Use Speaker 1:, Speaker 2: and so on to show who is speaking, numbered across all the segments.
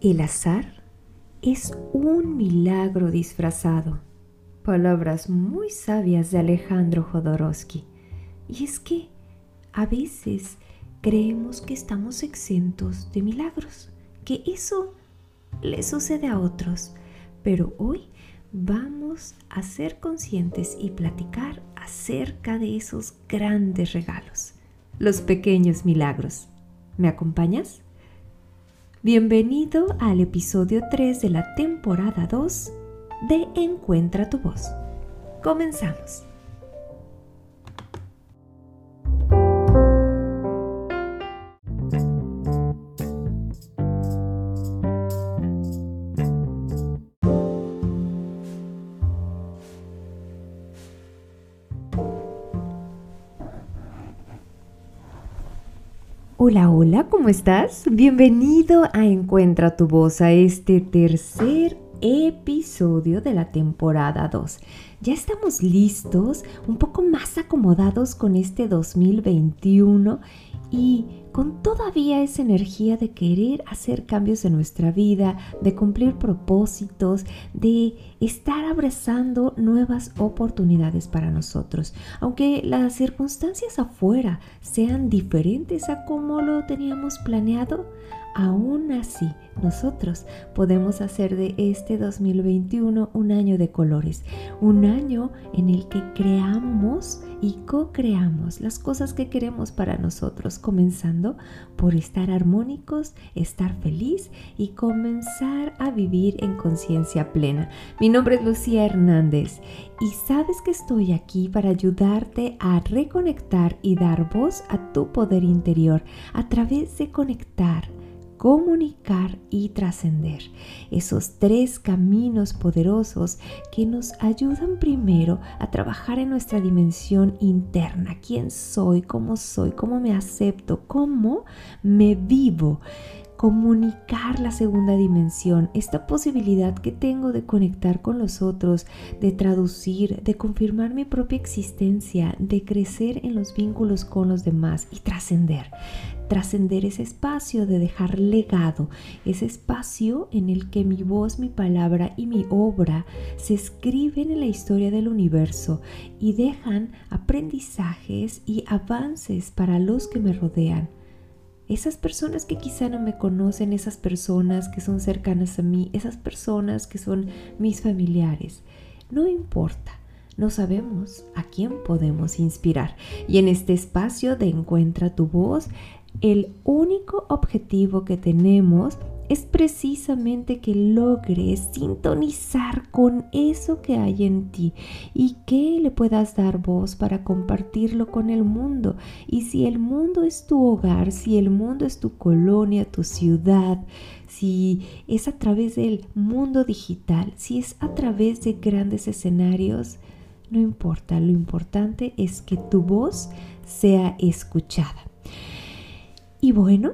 Speaker 1: El azar es un milagro disfrazado. Palabras muy sabias de Alejandro Jodorowsky. Y es que a veces creemos que estamos exentos de milagros, que eso le sucede a otros. Pero hoy vamos a ser conscientes y platicar acerca de esos grandes regalos, los pequeños milagros. ¿Me acompañas? Bienvenido al episodio 3 de la temporada 2 de Encuentra tu voz. Comenzamos. Hola, hola, ¿cómo estás? Bienvenido a Encuentra tu voz, a este tercer episodio de la temporada 2. Ya estamos listos, un poco más acomodados con este 2021 y con todavía esa energía de querer hacer cambios en nuestra vida, de cumplir propósitos, de estar abrazando nuevas oportunidades para nosotros. Aunque las circunstancias afuera sean diferentes a como lo teníamos planeado, aún así nosotros podemos hacer de este 2021 un año de colores, un año en el que creamos y co-creamos las cosas que queremos para nosotros, comenzando por estar armónicos, estar feliz y comenzar a vivir en conciencia plena. Mi nombre es Lucía Hernández y sabes que estoy aquí para ayudarte a reconectar y dar voz a tu poder interior a través de conectar comunicar y trascender. Esos tres caminos poderosos que nos ayudan primero a trabajar en nuestra dimensión interna. ¿Quién soy? ¿Cómo soy? ¿Cómo me acepto? ¿Cómo me vivo? Comunicar la segunda dimensión, esta posibilidad que tengo de conectar con los otros, de traducir, de confirmar mi propia existencia, de crecer en los vínculos con los demás y trascender trascender ese espacio, de dejar legado, ese espacio en el que mi voz, mi palabra y mi obra se escriben en la historia del universo y dejan aprendizajes y avances para los que me rodean. Esas personas que quizá no me conocen, esas personas que son cercanas a mí, esas personas que son mis familiares, no importa. No sabemos a quién podemos inspirar. Y en este espacio de Encuentra tu voz el único objetivo que tenemos es precisamente que logres sintonizar con eso que hay en ti y que le puedas dar voz para compartirlo con el mundo. Y si el mundo es tu hogar, si el mundo es tu colonia, tu ciudad, si es a través del mundo digital, si es a través de grandes escenarios, no importa, lo importante es que tu voz sea escuchada. Y bueno,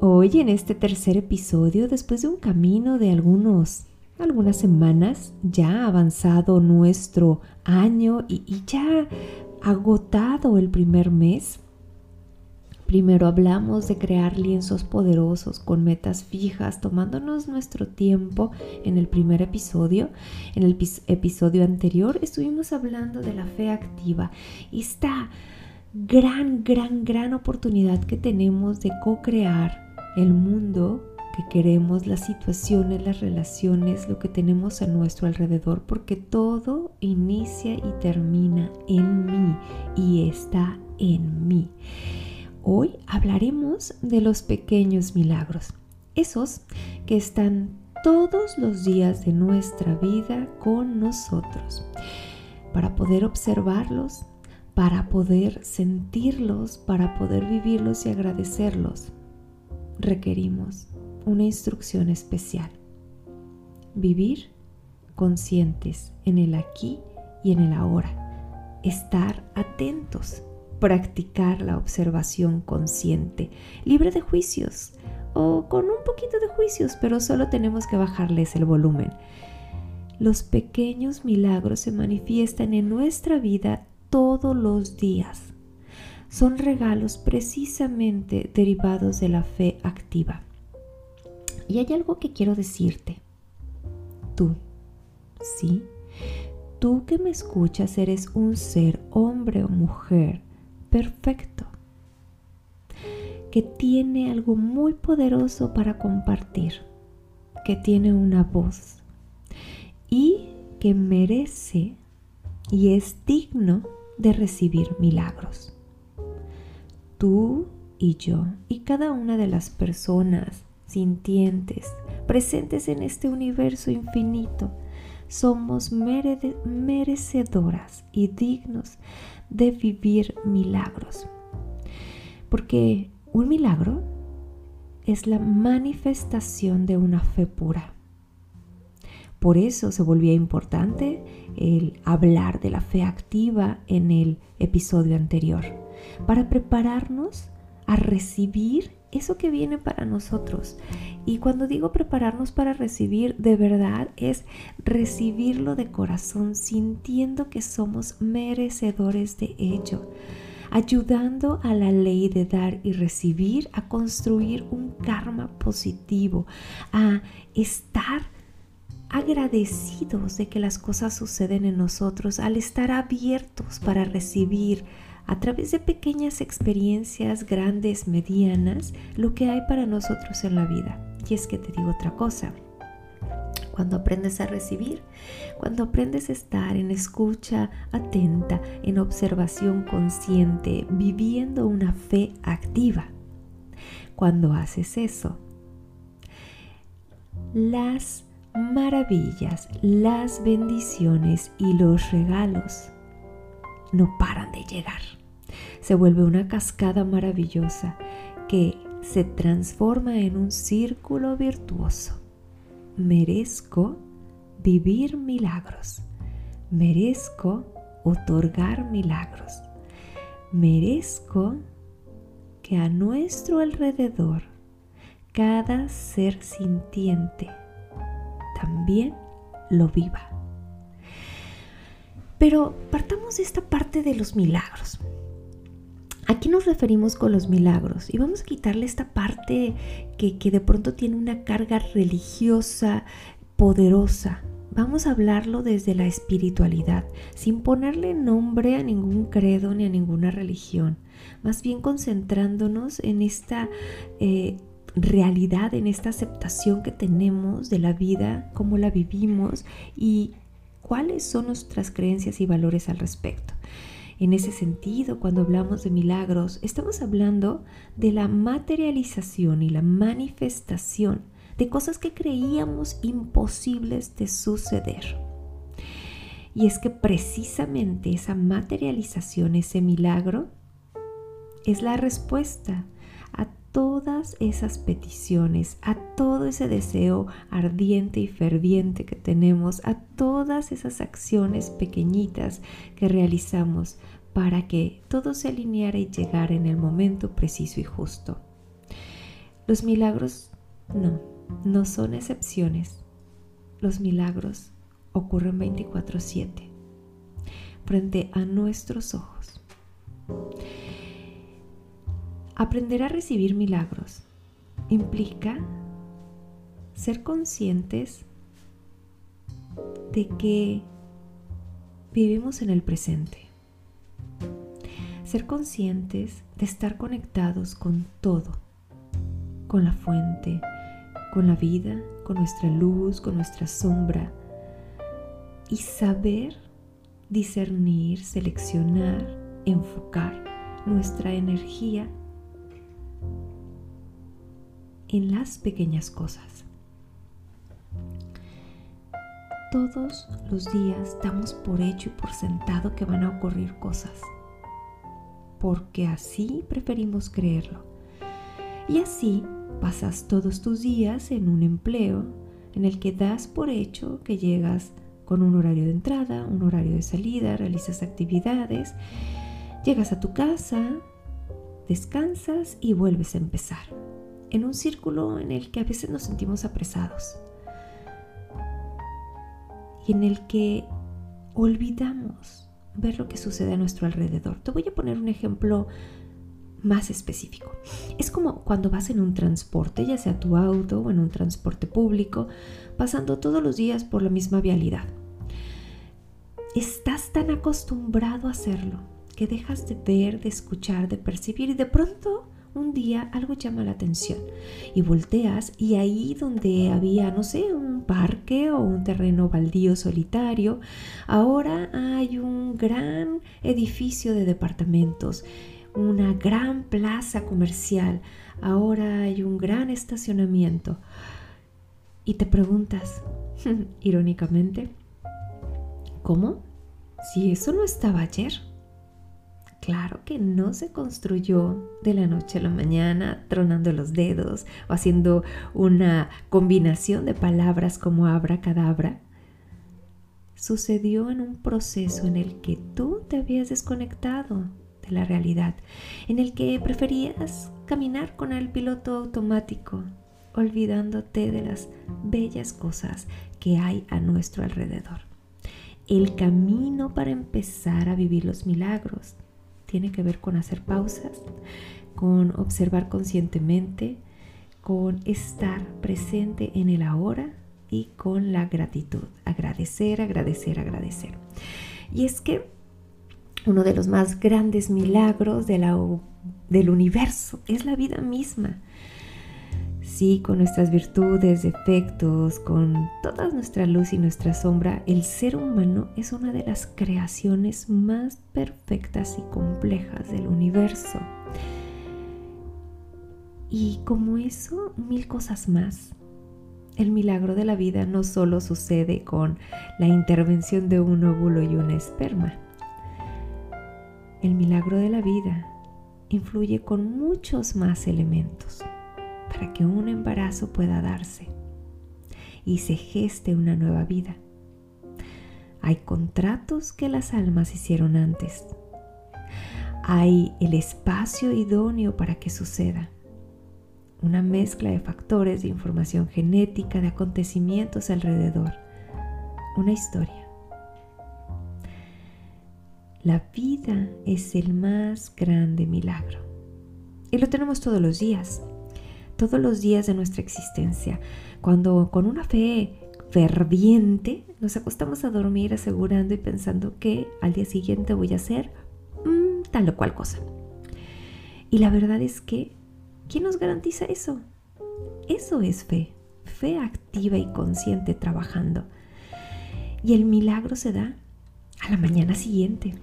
Speaker 1: hoy en este tercer episodio, después de un camino de algunos, algunas semanas, ya avanzado nuestro año y, y ya agotado el primer mes, Primero hablamos de crear lienzos poderosos con metas fijas, tomándonos nuestro tiempo en el primer episodio. En el episodio anterior estuvimos hablando de la fe activa y está gran, gran, gran oportunidad que tenemos de co-crear el mundo que queremos, las situaciones, las relaciones, lo que tenemos a nuestro alrededor, porque todo inicia y termina en mí y está en mí. Hoy hablaremos de los pequeños milagros, esos que están todos los días de nuestra vida con nosotros. Para poder observarlos, para poder sentirlos, para poder vivirlos y agradecerlos, requerimos una instrucción especial. Vivir conscientes en el aquí y en el ahora. Estar atentos. Practicar la observación consciente, libre de juicios o con un poquito de juicios, pero solo tenemos que bajarles el volumen. Los pequeños milagros se manifiestan en nuestra vida todos los días. Son regalos precisamente derivados de la fe activa. Y hay algo que quiero decirte. Tú, ¿sí? Tú que me escuchas eres un ser, hombre o mujer, perfecto, que tiene algo muy poderoso para compartir, que tiene una voz y que merece y es digno de recibir milagros. Tú y yo y cada una de las personas sintientes presentes en este universo infinito somos merecedoras y dignos de vivir milagros. Porque un milagro es la manifestación de una fe pura. Por eso se volvía importante el hablar de la fe activa en el episodio anterior, para prepararnos a recibir eso que viene para nosotros. Y cuando digo prepararnos para recibir, de verdad es recibirlo de corazón, sintiendo que somos merecedores de ello, ayudando a la ley de dar y recibir a construir un karma positivo, a estar agradecidos de que las cosas suceden en nosotros, al estar abiertos para recibir a través de pequeñas experiencias grandes, medianas, lo que hay para nosotros en la vida. Y es que te digo otra cosa. Cuando aprendes a recibir, cuando aprendes a estar en escucha atenta, en observación consciente, viviendo una fe activa, cuando haces eso, las maravillas, las bendiciones y los regalos no paran de llegar. Se vuelve una cascada maravillosa que se transforma en un círculo virtuoso. Merezco vivir milagros. Merezco otorgar milagros. Merezco que a nuestro alrededor cada ser sintiente también lo viva. Pero partamos de esta parte de los milagros. ¿A nos referimos con los milagros? Y vamos a quitarle esta parte que, que de pronto tiene una carga religiosa poderosa. Vamos a hablarlo desde la espiritualidad, sin ponerle nombre a ningún credo ni a ninguna religión, más bien concentrándonos en esta eh, realidad, en esta aceptación que tenemos de la vida, cómo la vivimos y cuáles son nuestras creencias y valores al respecto. En ese sentido, cuando hablamos de milagros, estamos hablando de la materialización y la manifestación de cosas que creíamos imposibles de suceder. Y es que precisamente esa materialización, ese milagro, es la respuesta todas esas peticiones, a todo ese deseo ardiente y ferviente que tenemos, a todas esas acciones pequeñitas que realizamos para que todo se alineara y llegara en el momento preciso y justo. Los milagros no, no son excepciones. Los milagros ocurren 24/7 frente a nuestros ojos. Aprender a recibir milagros implica ser conscientes de que vivimos en el presente. Ser conscientes de estar conectados con todo, con la fuente, con la vida, con nuestra luz, con nuestra sombra. Y saber discernir, seleccionar, enfocar nuestra energía en las pequeñas cosas. Todos los días damos por hecho y por sentado que van a ocurrir cosas, porque así preferimos creerlo. Y así pasas todos tus días en un empleo en el que das por hecho que llegas con un horario de entrada, un horario de salida, realizas actividades, llegas a tu casa, descansas y vuelves a empezar en un círculo en el que a veces nos sentimos apresados y en el que olvidamos ver lo que sucede a nuestro alrededor. Te voy a poner un ejemplo más específico. Es como cuando vas en un transporte, ya sea tu auto o en un transporte público, pasando todos los días por la misma vialidad. Estás tan acostumbrado a hacerlo que dejas de ver, de escuchar, de percibir y de pronto un día algo llama la atención y volteas y ahí donde había, no sé, un parque o un terreno baldío solitario, ahora hay un gran edificio de departamentos, una gran plaza comercial, ahora hay un gran estacionamiento. Y te preguntas, irónicamente, ¿cómo? Si eso no estaba ayer. Claro que no se construyó de la noche a la mañana tronando los dedos o haciendo una combinación de palabras como abracadabra. Sucedió en un proceso en el que tú te habías desconectado de la realidad, en el que preferías caminar con el piloto automático, olvidándote de las bellas cosas que hay a nuestro alrededor. El camino para empezar a vivir los milagros tiene que ver con hacer pausas, con observar conscientemente, con estar presente en el ahora y con la gratitud. Agradecer, agradecer, agradecer. Y es que uno de los más grandes milagros de la, del universo es la vida misma. Sí, con nuestras virtudes, defectos, con toda nuestra luz y nuestra sombra, el ser humano es una de las creaciones más perfectas y complejas del universo. Y como eso, mil cosas más. El milagro de la vida no solo sucede con la intervención de un óvulo y una esperma. El milagro de la vida influye con muchos más elementos para que un embarazo pueda darse y se geste una nueva vida. Hay contratos que las almas hicieron antes. Hay el espacio idóneo para que suceda. Una mezcla de factores, de información genética, de acontecimientos alrededor. Una historia. La vida es el más grande milagro. Y lo tenemos todos los días todos los días de nuestra existencia, cuando con una fe ferviente nos acostamos a dormir asegurando y pensando que al día siguiente voy a hacer mm, tal o cual cosa. Y la verdad es que, ¿quién nos garantiza eso? Eso es fe, fe activa y consciente trabajando. Y el milagro se da a la mañana siguiente,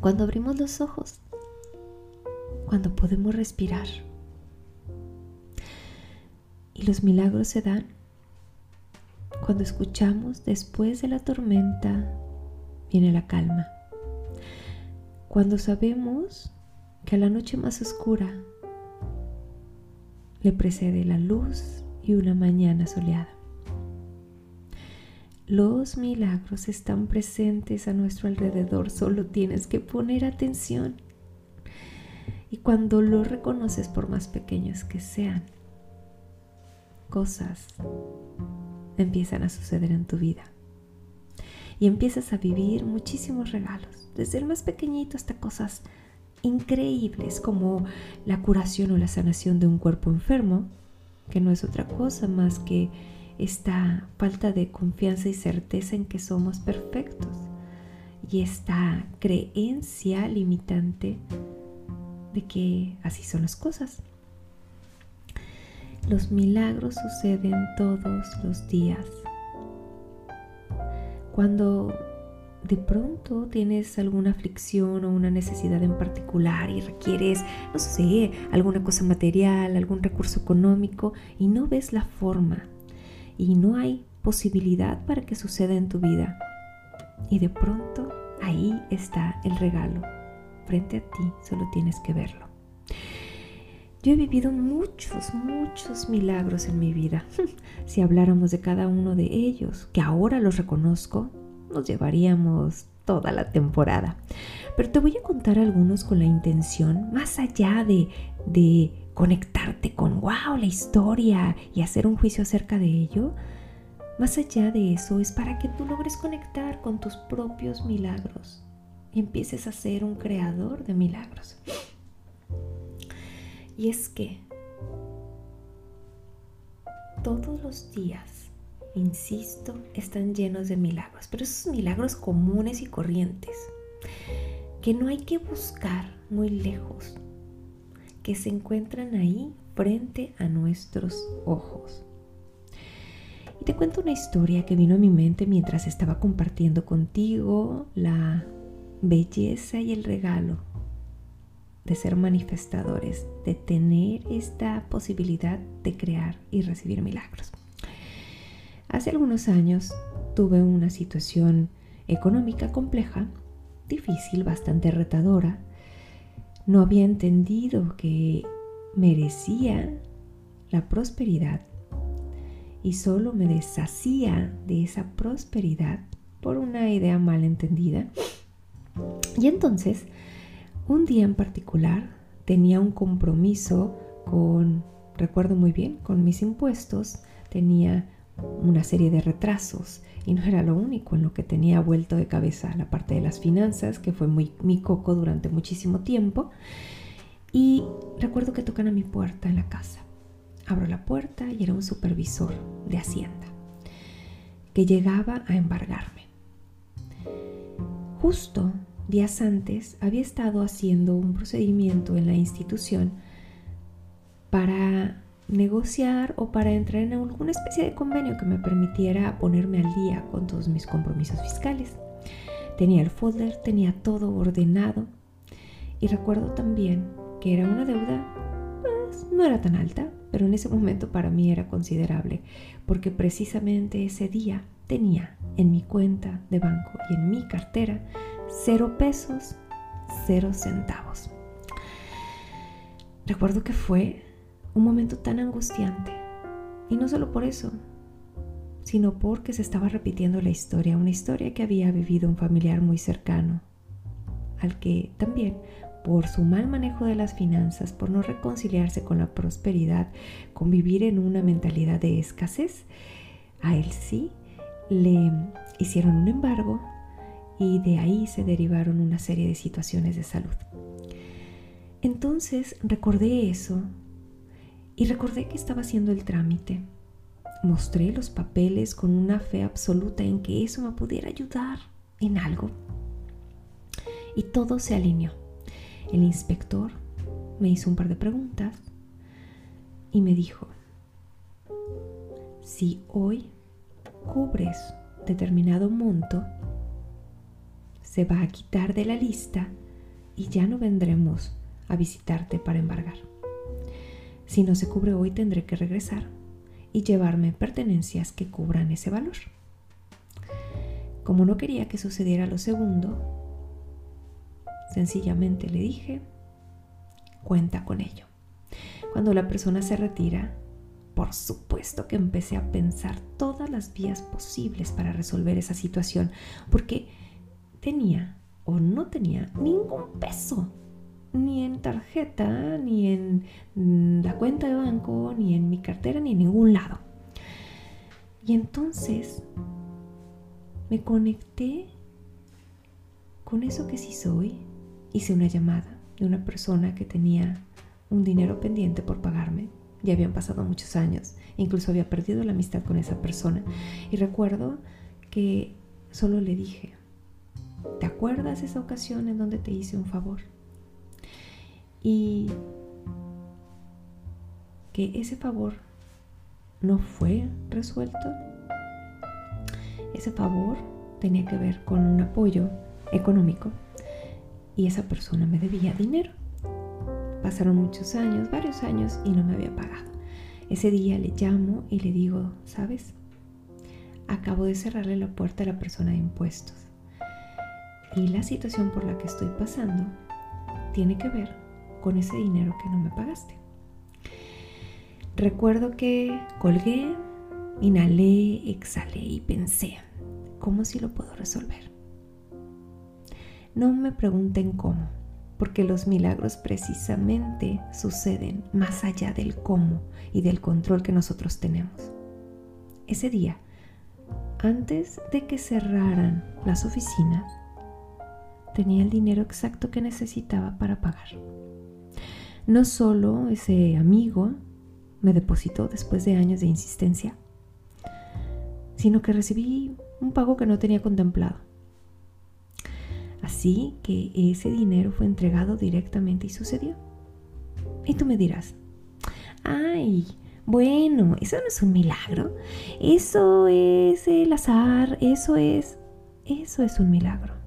Speaker 1: cuando abrimos los ojos, cuando podemos respirar y los milagros se dan cuando escuchamos después de la tormenta viene la calma. Cuando sabemos que a la noche más oscura le precede la luz y una mañana soleada. Los milagros están presentes a nuestro alrededor, solo tienes que poner atención. Y cuando los reconoces por más pequeños que sean, cosas empiezan a suceder en tu vida. Y empiezas a vivir muchísimos regalos, desde el más pequeñito hasta cosas increíbles como la curación o la sanación de un cuerpo enfermo, que no es otra cosa más que esta falta de confianza y certeza en que somos perfectos y esta creencia limitante de que así son las cosas. Los milagros suceden todos los días. Cuando de pronto tienes alguna aflicción o una necesidad en particular y requieres, no sé, alguna cosa material, algún recurso económico y no ves la forma y no hay posibilidad para que suceda en tu vida. Y de pronto ahí está el regalo. Frente a ti, solo tienes que verlo. Yo he vivido muchos, muchos milagros en mi vida. si habláramos de cada uno de ellos, que ahora los reconozco, nos llevaríamos toda la temporada. Pero te voy a contar algunos con la intención, más allá de, de conectarte con, wow, la historia y hacer un juicio acerca de ello, más allá de eso es para que tú logres conectar con tus propios milagros y empieces a ser un creador de milagros. Y es que todos los días, insisto, están llenos de milagros, pero esos milagros comunes y corrientes, que no hay que buscar muy lejos, que se encuentran ahí frente a nuestros ojos. Y te cuento una historia que vino a mi mente mientras estaba compartiendo contigo la belleza y el regalo de ser manifestadores, de tener esta posibilidad de crear y recibir milagros. Hace algunos años tuve una situación económica compleja, difícil, bastante retadora. No había entendido que merecía la prosperidad y solo me deshacía de esa prosperidad por una idea mal entendida. Y entonces un día en particular tenía un compromiso con, recuerdo muy bien, con mis impuestos, tenía una serie de retrasos y no era lo único en lo que tenía vuelto de cabeza la parte de las finanzas, que fue muy mi coco durante muchísimo tiempo. Y recuerdo que tocan a mi puerta en la casa. Abro la puerta y era un supervisor de Hacienda que llegaba a embargarme. Justo días antes había estado haciendo un procedimiento en la institución para negociar o para entrar en alguna especie de convenio que me permitiera ponerme al día con todos mis compromisos fiscales. Tenía el folder, tenía todo ordenado y recuerdo también que era una deuda, pues no era tan alta, pero en ese momento para mí era considerable, porque precisamente ese día tenía en mi cuenta de banco y en mi cartera cero pesos, cero centavos. Recuerdo que fue un momento tan angustiante, y no solo por eso, sino porque se estaba repitiendo la historia, una historia que había vivido un familiar muy cercano, al que también, por su mal manejo de las finanzas, por no reconciliarse con la prosperidad, con vivir en una mentalidad de escasez, a él sí le hicieron un embargo y de ahí se derivaron una serie de situaciones de salud. Entonces recordé eso y recordé que estaba haciendo el trámite. Mostré los papeles con una fe absoluta en que eso me pudiera ayudar en algo. Y todo se alineó. El inspector me hizo un par de preguntas y me dijo, si hoy cubres determinado monto, se va a quitar de la lista y ya no vendremos a visitarte para embargar. Si no se cubre hoy tendré que regresar y llevarme pertenencias que cubran ese valor. Como no quería que sucediera lo segundo, sencillamente le dije, cuenta con ello. Cuando la persona se retira, por supuesto que empecé a pensar todas las vías posibles para resolver esa situación, porque tenía o no tenía ningún peso, ni en tarjeta, ni en la cuenta de banco, ni en mi cartera, ni en ningún lado. Y entonces me conecté con eso que sí soy. Hice una llamada de una persona que tenía un dinero pendiente por pagarme. Ya habían pasado muchos años. Incluso había perdido la amistad con esa persona. Y recuerdo que solo le dije, ¿Te acuerdas esa ocasión en donde te hice un favor? Y que ese favor no fue resuelto. Ese favor tenía que ver con un apoyo económico y esa persona me debía dinero. Pasaron muchos años, varios años y no me había pagado. Ese día le llamo y le digo, ¿sabes? Acabo de cerrarle la puerta a la persona de impuestos y la situación por la que estoy pasando tiene que ver con ese dinero que no me pagaste. Recuerdo que colgué, inhalé, exhalé y pensé, ¿cómo si lo puedo resolver? No me pregunten cómo, porque los milagros precisamente suceden más allá del cómo y del control que nosotros tenemos. Ese día, antes de que cerraran las oficinas, tenía el dinero exacto que necesitaba para pagar. No solo ese amigo me depositó después de años de insistencia, sino que recibí un pago que no tenía contemplado. Así que ese dinero fue entregado directamente y sucedió. Y tú me dirás, ay, bueno, eso no es un milagro, eso es el azar, eso es, eso es un milagro.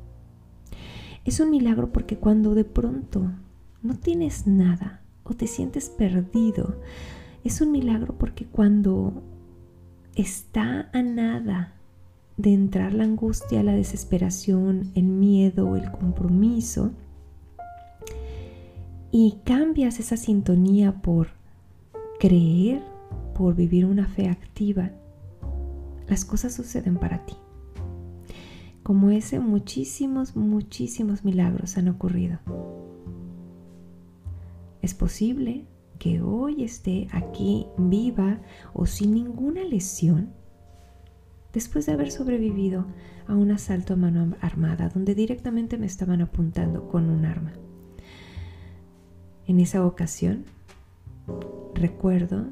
Speaker 1: Es un milagro porque cuando de pronto no tienes nada o te sientes perdido, es un milagro porque cuando está a nada de entrar la angustia, la desesperación, el miedo, el compromiso, y cambias esa sintonía por creer, por vivir una fe activa, las cosas suceden para ti. Como ese, muchísimos, muchísimos milagros han ocurrido. Es posible que hoy esté aquí viva o sin ninguna lesión después de haber sobrevivido a un asalto a mano armada donde directamente me estaban apuntando con un arma. En esa ocasión recuerdo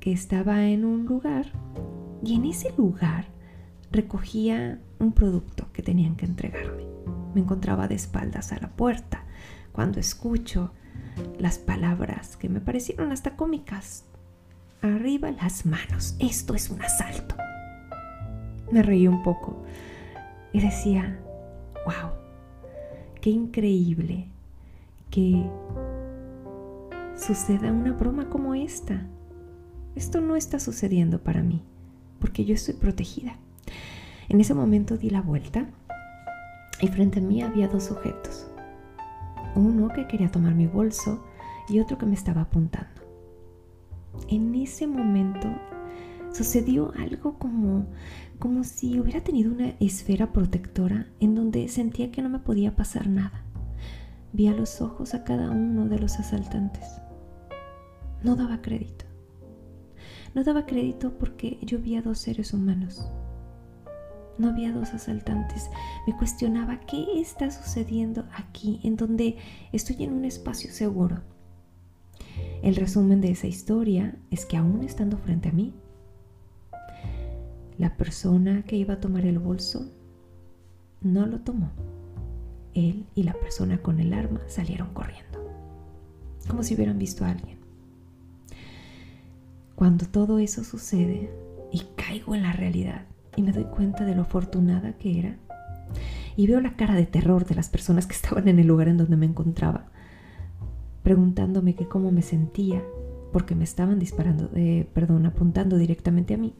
Speaker 1: que estaba en un lugar y en ese lugar recogía un producto que tenían que entregarme. Me encontraba de espaldas a la puerta cuando escucho las palabras que me parecieron hasta cómicas. Arriba las manos, esto es un asalto. Me reí un poco y decía, wow, qué increíble que suceda una broma como esta. Esto no está sucediendo para mí, porque yo estoy protegida. En ese momento di la vuelta y frente a mí había dos sujetos uno que quería tomar mi bolso y otro que me estaba apuntando. En ese momento sucedió algo como, como si hubiera tenido una esfera protectora en donde sentía que no me podía pasar nada. Vi a los ojos a cada uno de los asaltantes. No daba crédito. No daba crédito porque yo vi a dos seres humanos no había dos asaltantes. Me cuestionaba qué está sucediendo aquí, en donde estoy en un espacio seguro. El resumen de esa historia es que aún estando frente a mí, la persona que iba a tomar el bolso no lo tomó. Él y la persona con el arma salieron corriendo, como si hubieran visto a alguien. Cuando todo eso sucede y caigo en la realidad, y me doy cuenta de lo afortunada que era. Y veo la cara de terror de las personas que estaban en el lugar en donde me encontraba, preguntándome que cómo me sentía, porque me estaban disparando, eh, perdón, apuntando directamente a mí.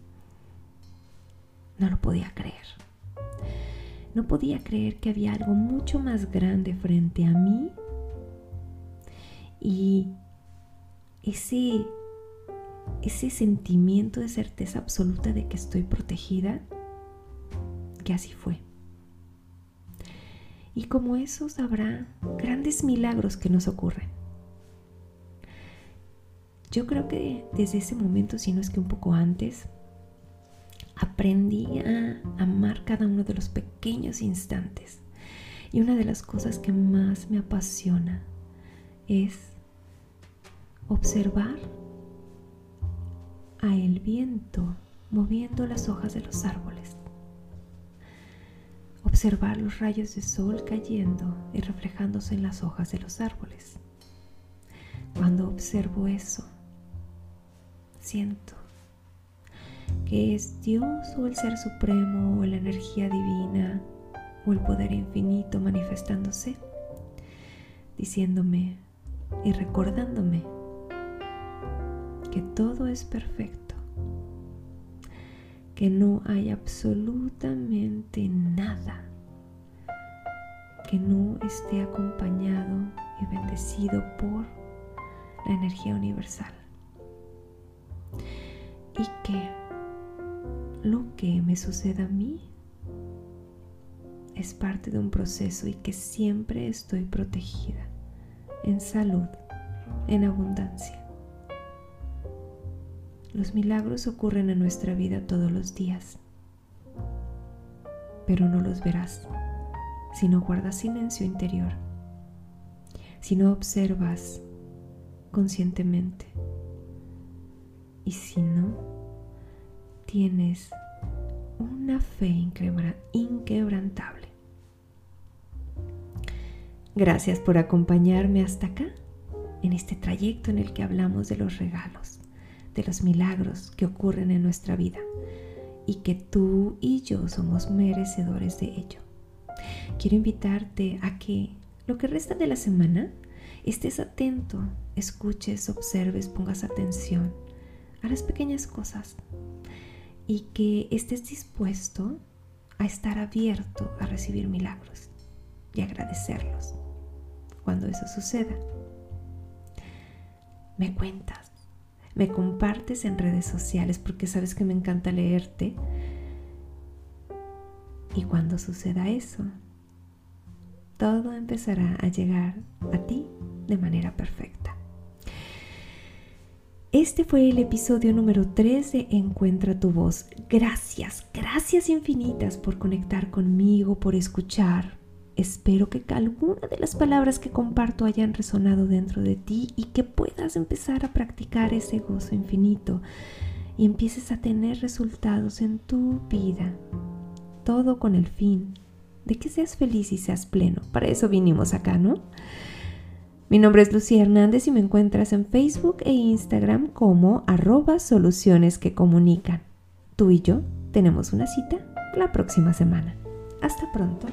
Speaker 1: No lo podía creer. No podía creer que había algo mucho más grande frente a mí y ese ese sentimiento de certeza absoluta de que estoy protegida, que así fue. Y como esos habrá grandes milagros que nos ocurren. Yo creo que desde ese momento, si no es que un poco antes, aprendí a amar cada uno de los pequeños instantes. Y una de las cosas que más me apasiona es observar a el viento moviendo las hojas de los árboles. Observar los rayos de sol cayendo y reflejándose en las hojas de los árboles. Cuando observo eso, siento que es Dios o el Ser Supremo o la energía divina o el poder infinito manifestándose, diciéndome y recordándome que todo es perfecto, que no hay absolutamente nada que no esté acompañado y bendecido por la energía universal. Y que lo que me suceda a mí es parte de un proceso y que siempre estoy protegida en salud, en abundancia. Los milagros ocurren en nuestra vida todos los días, pero no los verás si no guardas silencio interior. si no observas conscientemente y si no tienes una fe inquebrantable. Gracias por acompañarme hasta acá, en este trayecto en el que hablamos de los regalos, de los milagros que ocurren en nuestra vida y que tú y yo somos merecedores de ello. Quiero invitarte a que lo que resta de la semana estés atento, escuches, observes, pongas atención a las pequeñas cosas y que estés dispuesto a estar abierto a recibir milagros y agradecerlos cuando eso suceda. Me cuentas, me compartes en redes sociales porque sabes que me encanta leerte. Y cuando suceda eso, todo empezará a llegar a ti de manera perfecta. Este fue el episodio número 3 de Encuentra tu voz. Gracias, gracias infinitas por conectar conmigo, por escuchar. Espero que alguna de las palabras que comparto hayan resonado dentro de ti y que puedas empezar a practicar ese gozo infinito y empieces a tener resultados en tu vida. Todo con el fin de que seas feliz y seas pleno. Para eso vinimos acá, ¿no? Mi nombre es Lucía Hernández y me encuentras en Facebook e Instagram como arroba soluciones que comunican. Tú y yo tenemos una cita la próxima semana. Hasta pronto.